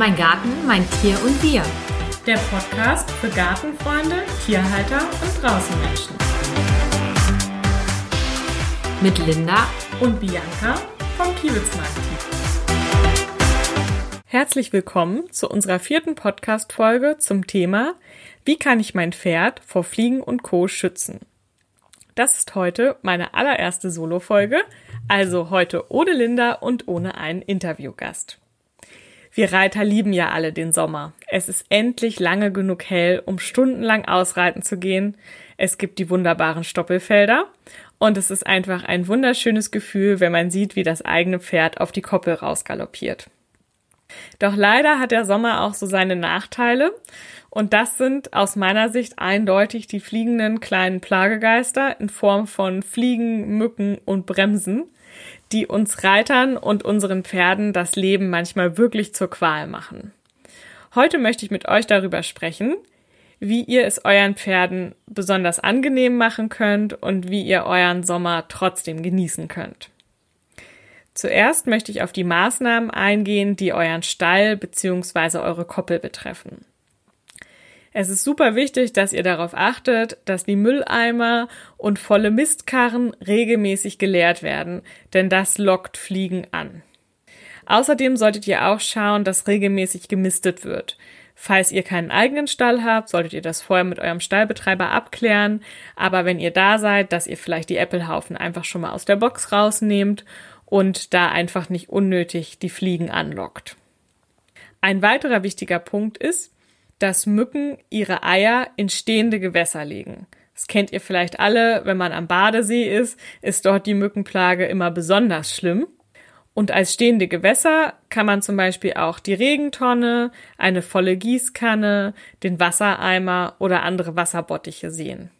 Mein Garten, mein Tier und wir. Der Podcast für Gartenfreunde, Tierhalter und Draußenmenschen. Mit Linda Und Bianca vom Kiewitzmarkt. Herzlich willkommen zu unserer vierten Podcast-Folge zum Thema Wie kann ich mein Pferd vor Fliegen und Co. schützen? Das ist heute meine allererste Solo-Folge, also heute ohne Linda und ohne einen Interviewgast. Wir Reiter lieben ja alle den Sommer. Es ist endlich lange genug hell, um stundenlang ausreiten zu gehen. Es gibt die wunderbaren Stoppelfelder und es ist einfach ein wunderschönes Gefühl, wenn man sieht, wie das eigene Pferd auf die Koppel rausgaloppiert. Doch leider hat der Sommer auch so seine Nachteile und das sind aus meiner Sicht eindeutig die fliegenden kleinen Plagegeister in Form von Fliegen, Mücken und Bremsen, die uns Reitern und unseren Pferden das Leben manchmal wirklich zur Qual machen. Heute möchte ich mit euch darüber sprechen, wie ihr es euren Pferden besonders angenehm machen könnt und wie ihr euren Sommer trotzdem genießen könnt. Zuerst möchte ich auf die Maßnahmen eingehen, die euren Stall bzw. eure Koppel betreffen. Es ist super wichtig, dass ihr darauf achtet, dass die Mülleimer und volle Mistkarren regelmäßig geleert werden, denn das lockt Fliegen an. Außerdem solltet ihr auch schauen, dass regelmäßig gemistet wird. Falls ihr keinen eigenen Stall habt, solltet ihr das vorher mit eurem Stallbetreiber abklären. Aber wenn ihr da seid, dass ihr vielleicht die Äppelhaufen einfach schon mal aus der Box rausnehmt und da einfach nicht unnötig die Fliegen anlockt. Ein weiterer wichtiger Punkt ist, dass Mücken ihre Eier in stehende Gewässer legen. Das kennt ihr vielleicht alle, wenn man am Badesee ist, ist dort die Mückenplage immer besonders schlimm. Und als stehende Gewässer kann man zum Beispiel auch die Regentonne, eine volle Gießkanne, den Wassereimer oder andere Wasserbottiche sehen.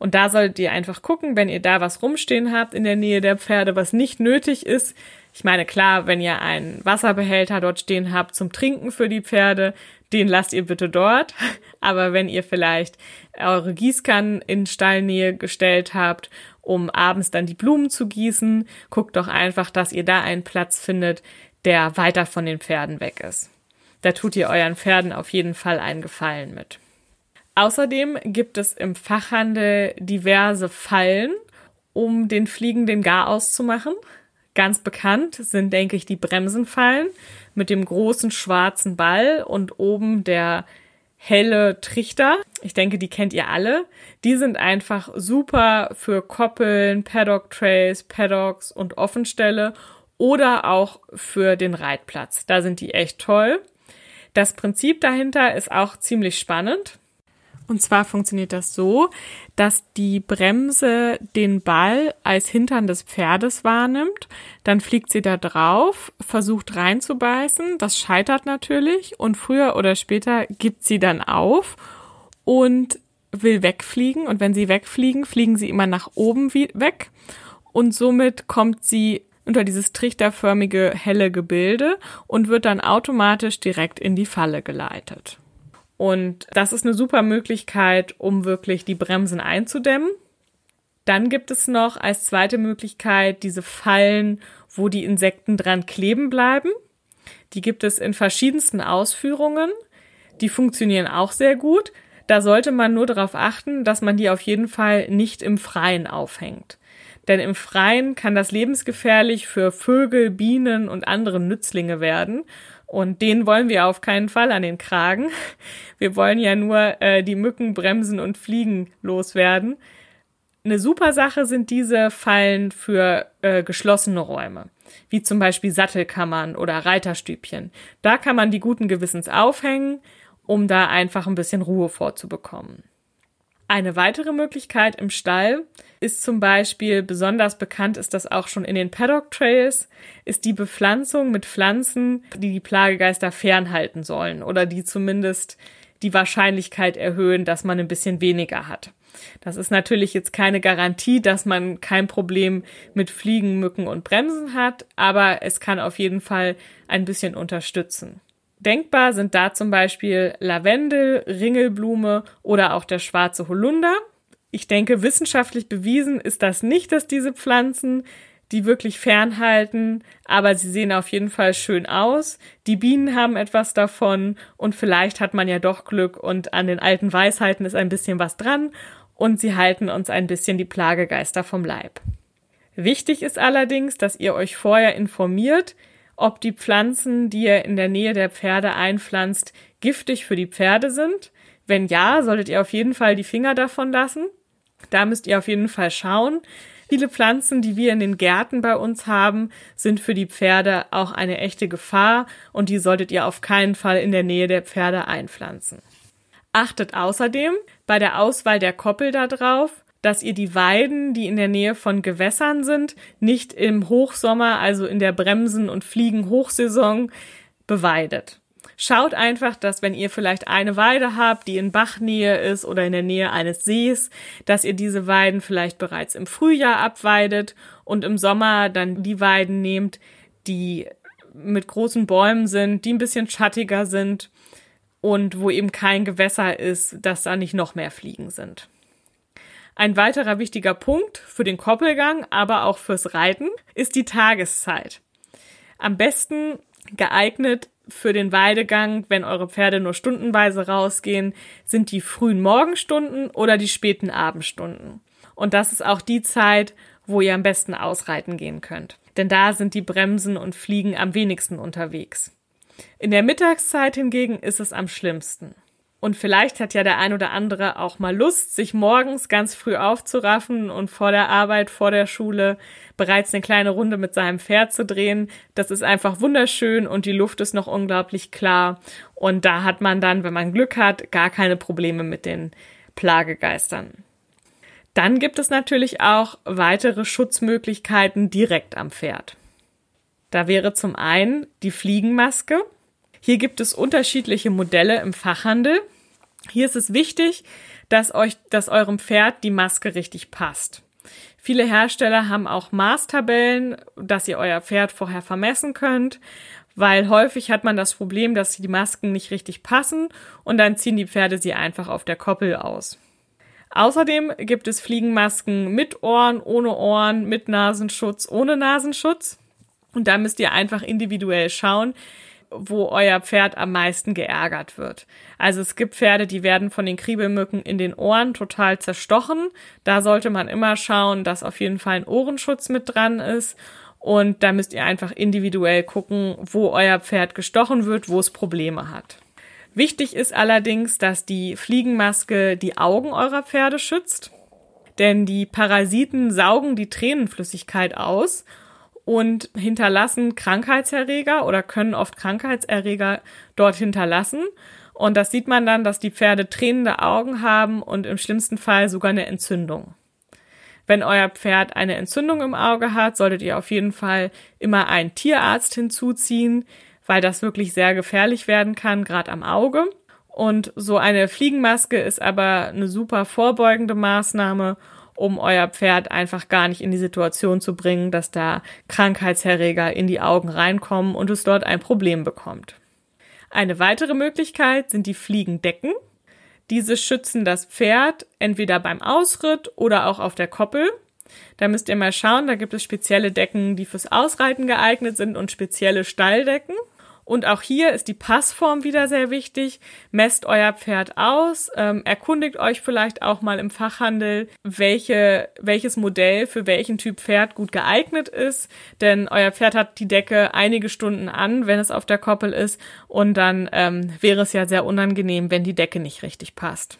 Und da solltet ihr einfach gucken, wenn ihr da was rumstehen habt in der Nähe der Pferde, was nicht nötig ist. Ich meine, klar, wenn ihr einen Wasserbehälter dort stehen habt zum Trinken für die Pferde, den lasst ihr bitte dort. Aber wenn ihr vielleicht eure Gießkannen in Stallnähe gestellt habt, um abends dann die Blumen zu gießen, guckt doch einfach, dass ihr da einen Platz findet, der weiter von den Pferden weg ist. Da tut ihr euren Pferden auf jeden Fall einen Gefallen mit. Außerdem gibt es im Fachhandel diverse Fallen, um den Fliegen den Garaus zu machen. Ganz bekannt sind, denke ich, die Bremsenfallen mit dem großen schwarzen Ball und oben der helle Trichter. Ich denke, die kennt ihr alle. Die sind einfach super für Koppeln, Paddock Trays, Paddocks und Offenstelle oder auch für den Reitplatz. Da sind die echt toll. Das Prinzip dahinter ist auch ziemlich spannend. Und zwar funktioniert das so, dass die Bremse den Ball als Hintern des Pferdes wahrnimmt. Dann fliegt sie da drauf, versucht reinzubeißen. Das scheitert natürlich und früher oder später gibt sie dann auf und will wegfliegen. Und wenn sie wegfliegen, fliegen sie immer nach oben weg. Und somit kommt sie unter dieses trichterförmige helle Gebilde und wird dann automatisch direkt in die Falle geleitet. Und das ist eine super Möglichkeit, um wirklich die Bremsen einzudämmen. Dann gibt es noch als zweite Möglichkeit diese Fallen, wo die Insekten dran kleben bleiben. Die gibt es in verschiedensten Ausführungen. Die funktionieren auch sehr gut. Da sollte man nur darauf achten, dass man die auf jeden Fall nicht im Freien aufhängt. Denn im Freien kann das lebensgefährlich für Vögel, Bienen und andere Nützlinge werden. Und den wollen wir auf keinen Fall an den Kragen. Wir wollen ja nur äh, die Mücken bremsen und Fliegen loswerden. Eine super Sache sind diese Fallen für äh, geschlossene Räume, wie zum Beispiel Sattelkammern oder Reiterstübchen. Da kann man die guten Gewissens aufhängen, um da einfach ein bisschen Ruhe vorzubekommen. Eine weitere Möglichkeit im Stall ist zum Beispiel, besonders bekannt ist das auch schon in den Paddock Trails, ist die Bepflanzung mit Pflanzen, die die Plagegeister fernhalten sollen oder die zumindest die Wahrscheinlichkeit erhöhen, dass man ein bisschen weniger hat. Das ist natürlich jetzt keine Garantie, dass man kein Problem mit Fliegen, Mücken und Bremsen hat, aber es kann auf jeden Fall ein bisschen unterstützen. Denkbar sind da zum Beispiel Lavendel, Ringelblume oder auch der schwarze Holunder. Ich denke, wissenschaftlich bewiesen ist das nicht, dass diese Pflanzen die wirklich fernhalten, aber sie sehen auf jeden Fall schön aus. Die Bienen haben etwas davon und vielleicht hat man ja doch Glück und an den alten Weisheiten ist ein bisschen was dran und sie halten uns ein bisschen die Plagegeister vom Leib. Wichtig ist allerdings, dass ihr euch vorher informiert, ob die Pflanzen, die ihr in der Nähe der Pferde einpflanzt, giftig für die Pferde sind. Wenn ja, solltet ihr auf jeden Fall die Finger davon lassen. Da müsst ihr auf jeden Fall schauen. Viele Pflanzen, die wir in den Gärten bei uns haben, sind für die Pferde auch eine echte Gefahr und die solltet ihr auf keinen Fall in der Nähe der Pferde einpflanzen. Achtet außerdem bei der Auswahl der Koppel darauf, dass ihr die Weiden, die in der Nähe von Gewässern sind, nicht im Hochsommer, also in der Bremsen- und Fliegenhochsaison, beweidet. Schaut einfach, dass wenn ihr vielleicht eine Weide habt, die in Bachnähe ist oder in der Nähe eines Sees, dass ihr diese Weiden vielleicht bereits im Frühjahr abweidet und im Sommer dann die Weiden nehmt, die mit großen Bäumen sind, die ein bisschen schattiger sind und wo eben kein Gewässer ist, dass da nicht noch mehr Fliegen sind. Ein weiterer wichtiger Punkt für den Koppelgang, aber auch fürs Reiten, ist die Tageszeit. Am besten geeignet für den Weidegang, wenn eure Pferde nur stundenweise rausgehen, sind die frühen Morgenstunden oder die späten Abendstunden. Und das ist auch die Zeit, wo ihr am besten ausreiten gehen könnt. Denn da sind die Bremsen und Fliegen am wenigsten unterwegs. In der Mittagszeit hingegen ist es am schlimmsten. Und vielleicht hat ja der ein oder andere auch mal Lust, sich morgens ganz früh aufzuraffen und vor der Arbeit, vor der Schule bereits eine kleine Runde mit seinem Pferd zu drehen. Das ist einfach wunderschön und die Luft ist noch unglaublich klar. Und da hat man dann, wenn man Glück hat, gar keine Probleme mit den Plagegeistern. Dann gibt es natürlich auch weitere Schutzmöglichkeiten direkt am Pferd. Da wäre zum einen die Fliegenmaske. Hier gibt es unterschiedliche Modelle im Fachhandel. Hier ist es wichtig, dass euch, dass eurem Pferd die Maske richtig passt. Viele Hersteller haben auch Maßtabellen, dass ihr euer Pferd vorher vermessen könnt, weil häufig hat man das Problem, dass die Masken nicht richtig passen und dann ziehen die Pferde sie einfach auf der Koppel aus. Außerdem gibt es Fliegenmasken mit Ohren, ohne Ohren, mit Nasenschutz, ohne Nasenschutz. Und da müsst ihr einfach individuell schauen, wo euer Pferd am meisten geärgert wird. Also es gibt Pferde, die werden von den Kriebelmücken in den Ohren total zerstochen. Da sollte man immer schauen, dass auf jeden Fall ein Ohrenschutz mit dran ist. Und da müsst ihr einfach individuell gucken, wo euer Pferd gestochen wird, wo es Probleme hat. Wichtig ist allerdings, dass die Fliegenmaske die Augen eurer Pferde schützt. Denn die Parasiten saugen die Tränenflüssigkeit aus und hinterlassen Krankheitserreger oder können oft Krankheitserreger dort hinterlassen. Und das sieht man dann, dass die Pferde tränende Augen haben und im schlimmsten Fall sogar eine Entzündung. Wenn euer Pferd eine Entzündung im Auge hat, solltet ihr auf jeden Fall immer einen Tierarzt hinzuziehen, weil das wirklich sehr gefährlich werden kann, gerade am Auge. Und so eine Fliegenmaske ist aber eine super vorbeugende Maßnahme um euer Pferd einfach gar nicht in die Situation zu bringen, dass da Krankheitserreger in die Augen reinkommen und es dort ein Problem bekommt. Eine weitere Möglichkeit sind die Fliegendecken. Diese schützen das Pferd entweder beim Ausritt oder auch auf der Koppel. Da müsst ihr mal schauen, da gibt es spezielle Decken, die fürs Ausreiten geeignet sind und spezielle Stalldecken. Und auch hier ist die Passform wieder sehr wichtig. Messt euer Pferd aus, ähm, erkundigt euch vielleicht auch mal im Fachhandel, welche, welches Modell für welchen Typ Pferd gut geeignet ist. Denn euer Pferd hat die Decke einige Stunden an, wenn es auf der Koppel ist. Und dann ähm, wäre es ja sehr unangenehm, wenn die Decke nicht richtig passt.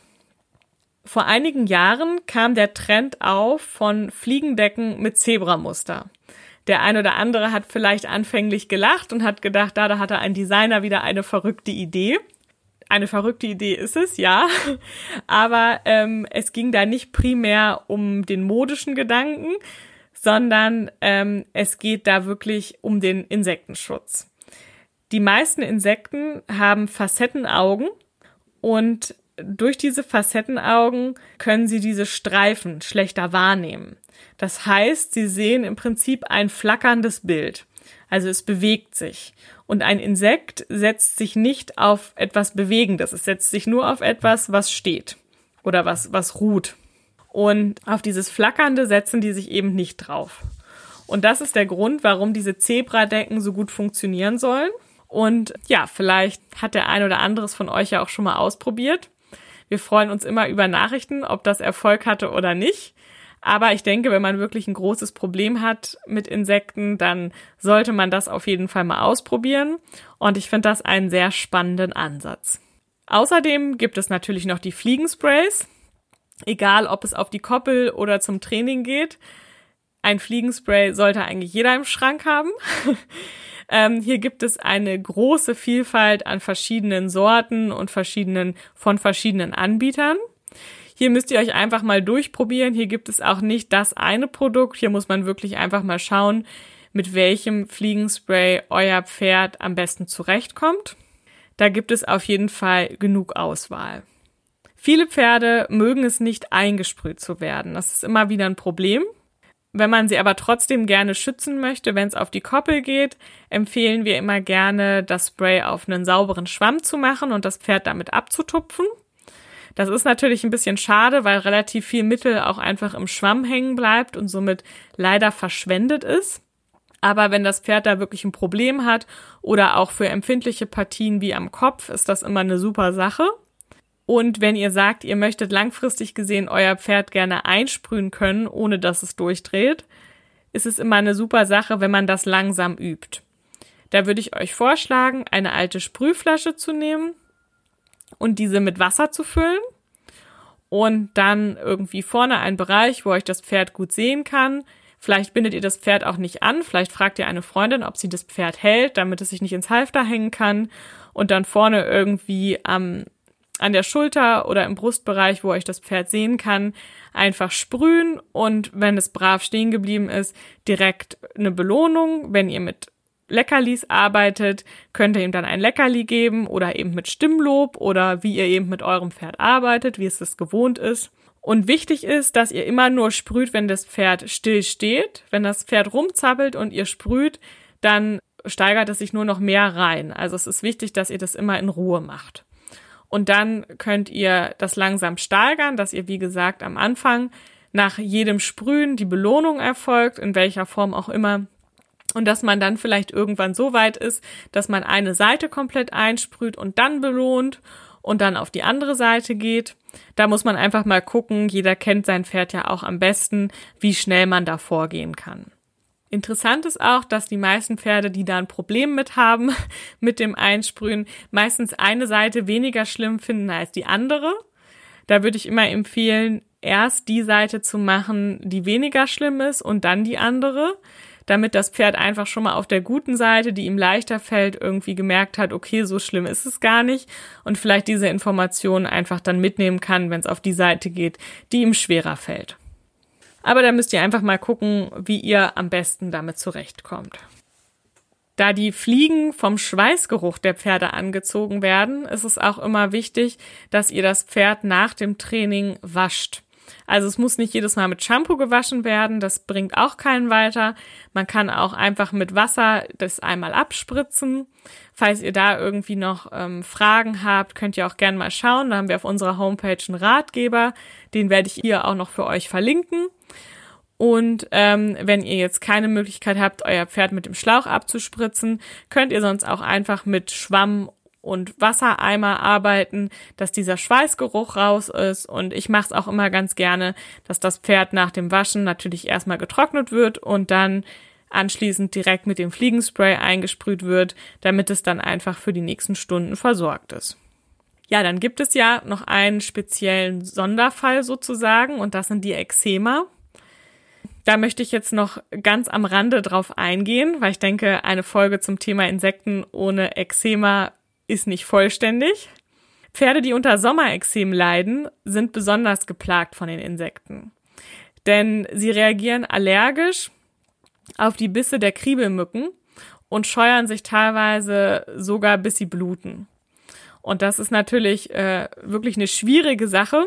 Vor einigen Jahren kam der Trend auf von Fliegendecken mit Zebramuster. Der ein oder andere hat vielleicht anfänglich gelacht und hat gedacht, da, da hatte ein Designer wieder eine verrückte Idee. Eine verrückte Idee ist es, ja. Aber ähm, es ging da nicht primär um den modischen Gedanken, sondern ähm, es geht da wirklich um den Insektenschutz. Die meisten Insekten haben Facettenaugen und durch diese Facettenaugen können sie diese Streifen schlechter wahrnehmen. Das heißt, sie sehen im Prinzip ein flackerndes Bild. Also es bewegt sich. Und ein Insekt setzt sich nicht auf etwas Bewegendes. Es setzt sich nur auf etwas, was steht oder was, was ruht. Und auf dieses Flackernde setzen die sich eben nicht drauf. Und das ist der Grund, warum diese Zebradecken so gut funktionieren sollen. Und ja, vielleicht hat der ein oder anderes von euch ja auch schon mal ausprobiert. Wir freuen uns immer über Nachrichten, ob das Erfolg hatte oder nicht. Aber ich denke, wenn man wirklich ein großes Problem hat mit Insekten, dann sollte man das auf jeden Fall mal ausprobieren. Und ich finde das einen sehr spannenden Ansatz. Außerdem gibt es natürlich noch die Fliegensprays. Egal, ob es auf die Koppel oder zum Training geht. Ein Fliegenspray sollte eigentlich jeder im Schrank haben. ähm, hier gibt es eine große Vielfalt an verschiedenen Sorten und verschiedenen, von verschiedenen Anbietern. Hier müsst ihr euch einfach mal durchprobieren. Hier gibt es auch nicht das eine Produkt. Hier muss man wirklich einfach mal schauen, mit welchem Fliegenspray euer Pferd am besten zurechtkommt. Da gibt es auf jeden Fall genug Auswahl. Viele Pferde mögen es nicht eingesprüht zu werden. Das ist immer wieder ein Problem. Wenn man sie aber trotzdem gerne schützen möchte, wenn es auf die Koppel geht, empfehlen wir immer gerne, das Spray auf einen sauberen Schwamm zu machen und das Pferd damit abzutupfen. Das ist natürlich ein bisschen schade, weil relativ viel Mittel auch einfach im Schwamm hängen bleibt und somit leider verschwendet ist. Aber wenn das Pferd da wirklich ein Problem hat oder auch für empfindliche Partien wie am Kopf, ist das immer eine super Sache. Und wenn ihr sagt, ihr möchtet langfristig gesehen euer Pferd gerne einsprühen können, ohne dass es durchdreht, ist es immer eine super Sache, wenn man das langsam übt. Da würde ich euch vorschlagen, eine alte Sprühflasche zu nehmen, und diese mit Wasser zu füllen und dann irgendwie vorne einen Bereich, wo euch das Pferd gut sehen kann. Vielleicht bindet ihr das Pferd auch nicht an, vielleicht fragt ihr eine Freundin, ob sie das Pferd hält, damit es sich nicht ins Halfter hängen kann und dann vorne irgendwie am an der Schulter oder im Brustbereich, wo euch das Pferd sehen kann, einfach sprühen und wenn es brav stehen geblieben ist, direkt eine Belohnung, wenn ihr mit Leckerlis arbeitet, könnt ihr ihm dann ein Leckerli geben oder eben mit Stimmlob oder wie ihr eben mit eurem Pferd arbeitet, wie es das gewohnt ist. Und wichtig ist, dass ihr immer nur sprüht, wenn das Pferd still steht. Wenn das Pferd rumzappelt und ihr sprüht, dann steigert es sich nur noch mehr rein. Also es ist wichtig, dass ihr das immer in Ruhe macht. Und dann könnt ihr das langsam steigern, dass ihr, wie gesagt, am Anfang nach jedem Sprühen die Belohnung erfolgt, in welcher Form auch immer, und dass man dann vielleicht irgendwann so weit ist, dass man eine Seite komplett einsprüht und dann belohnt und dann auf die andere Seite geht. Da muss man einfach mal gucken, jeder kennt sein Pferd ja auch am besten, wie schnell man da vorgehen kann. Interessant ist auch, dass die meisten Pferde, die da ein Problem mit haben, mit dem Einsprühen, meistens eine Seite weniger schlimm finden als die andere. Da würde ich immer empfehlen, erst die Seite zu machen, die weniger schlimm ist und dann die andere damit das Pferd einfach schon mal auf der guten Seite, die ihm leichter fällt, irgendwie gemerkt hat, okay, so schlimm ist es gar nicht und vielleicht diese Informationen einfach dann mitnehmen kann, wenn es auf die Seite geht, die ihm schwerer fällt. Aber da müsst ihr einfach mal gucken, wie ihr am besten damit zurechtkommt. Da die Fliegen vom Schweißgeruch der Pferde angezogen werden, ist es auch immer wichtig, dass ihr das Pferd nach dem Training wascht. Also es muss nicht jedes Mal mit Shampoo gewaschen werden, das bringt auch keinen weiter. Man kann auch einfach mit Wasser das einmal abspritzen. Falls ihr da irgendwie noch ähm, Fragen habt, könnt ihr auch gerne mal schauen. Da haben wir auf unserer Homepage einen Ratgeber, den werde ich hier auch noch für euch verlinken. Und ähm, wenn ihr jetzt keine Möglichkeit habt, euer Pferd mit dem Schlauch abzuspritzen, könnt ihr sonst auch einfach mit Schwamm und Wassereimer arbeiten, dass dieser Schweißgeruch raus ist. Und ich mache es auch immer ganz gerne, dass das Pferd nach dem Waschen natürlich erstmal getrocknet wird und dann anschließend direkt mit dem Fliegenspray eingesprüht wird, damit es dann einfach für die nächsten Stunden versorgt ist. Ja, dann gibt es ja noch einen speziellen Sonderfall sozusagen und das sind die Eczema. Da möchte ich jetzt noch ganz am Rande drauf eingehen, weil ich denke, eine Folge zum Thema Insekten ohne Eczema ist nicht vollständig. Pferde, die unter Sommerexem leiden, sind besonders geplagt von den Insekten. Denn sie reagieren allergisch auf die Bisse der Kriebelmücken und scheuern sich teilweise sogar, bis sie bluten. Und das ist natürlich äh, wirklich eine schwierige Sache.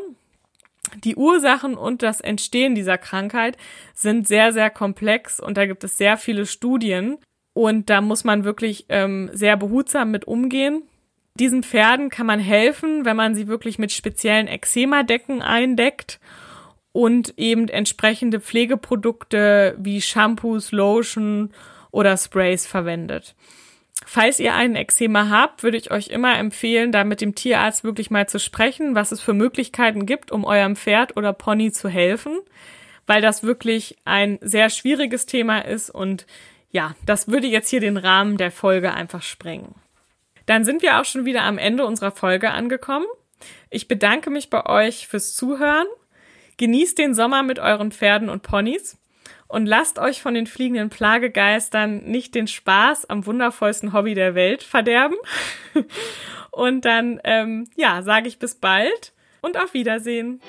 Die Ursachen und das Entstehen dieser Krankheit sind sehr, sehr komplex und da gibt es sehr viele Studien. Und da muss man wirklich ähm, sehr behutsam mit umgehen. Diesen Pferden kann man helfen, wenn man sie wirklich mit speziellen Eczema-Decken eindeckt und eben entsprechende Pflegeprodukte wie Shampoos, Lotion oder Sprays verwendet. Falls ihr einen Eczema habt, würde ich euch immer empfehlen, da mit dem Tierarzt wirklich mal zu sprechen, was es für Möglichkeiten gibt, um eurem Pferd oder Pony zu helfen, weil das wirklich ein sehr schwieriges Thema ist und ja, das würde jetzt hier den Rahmen der Folge einfach sprengen. Dann sind wir auch schon wieder am Ende unserer Folge angekommen. Ich bedanke mich bei euch fürs Zuhören. Genießt den Sommer mit euren Pferden und Ponys und lasst euch von den fliegenden Plagegeistern nicht den Spaß am wundervollsten Hobby der Welt verderben. und dann, ähm, ja, sage ich bis bald und auf Wiedersehen.